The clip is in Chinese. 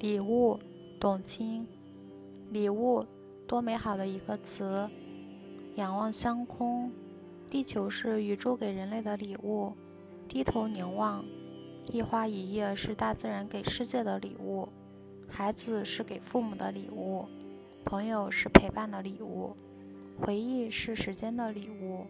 礼物董卿。礼物多美好的一个词。仰望星空。地球是宇宙给人类的礼物。低头凝望。一花一叶是大自然给世界的礼物。孩子是给父母的礼物。朋友是陪伴的礼物。回忆是时间的礼物。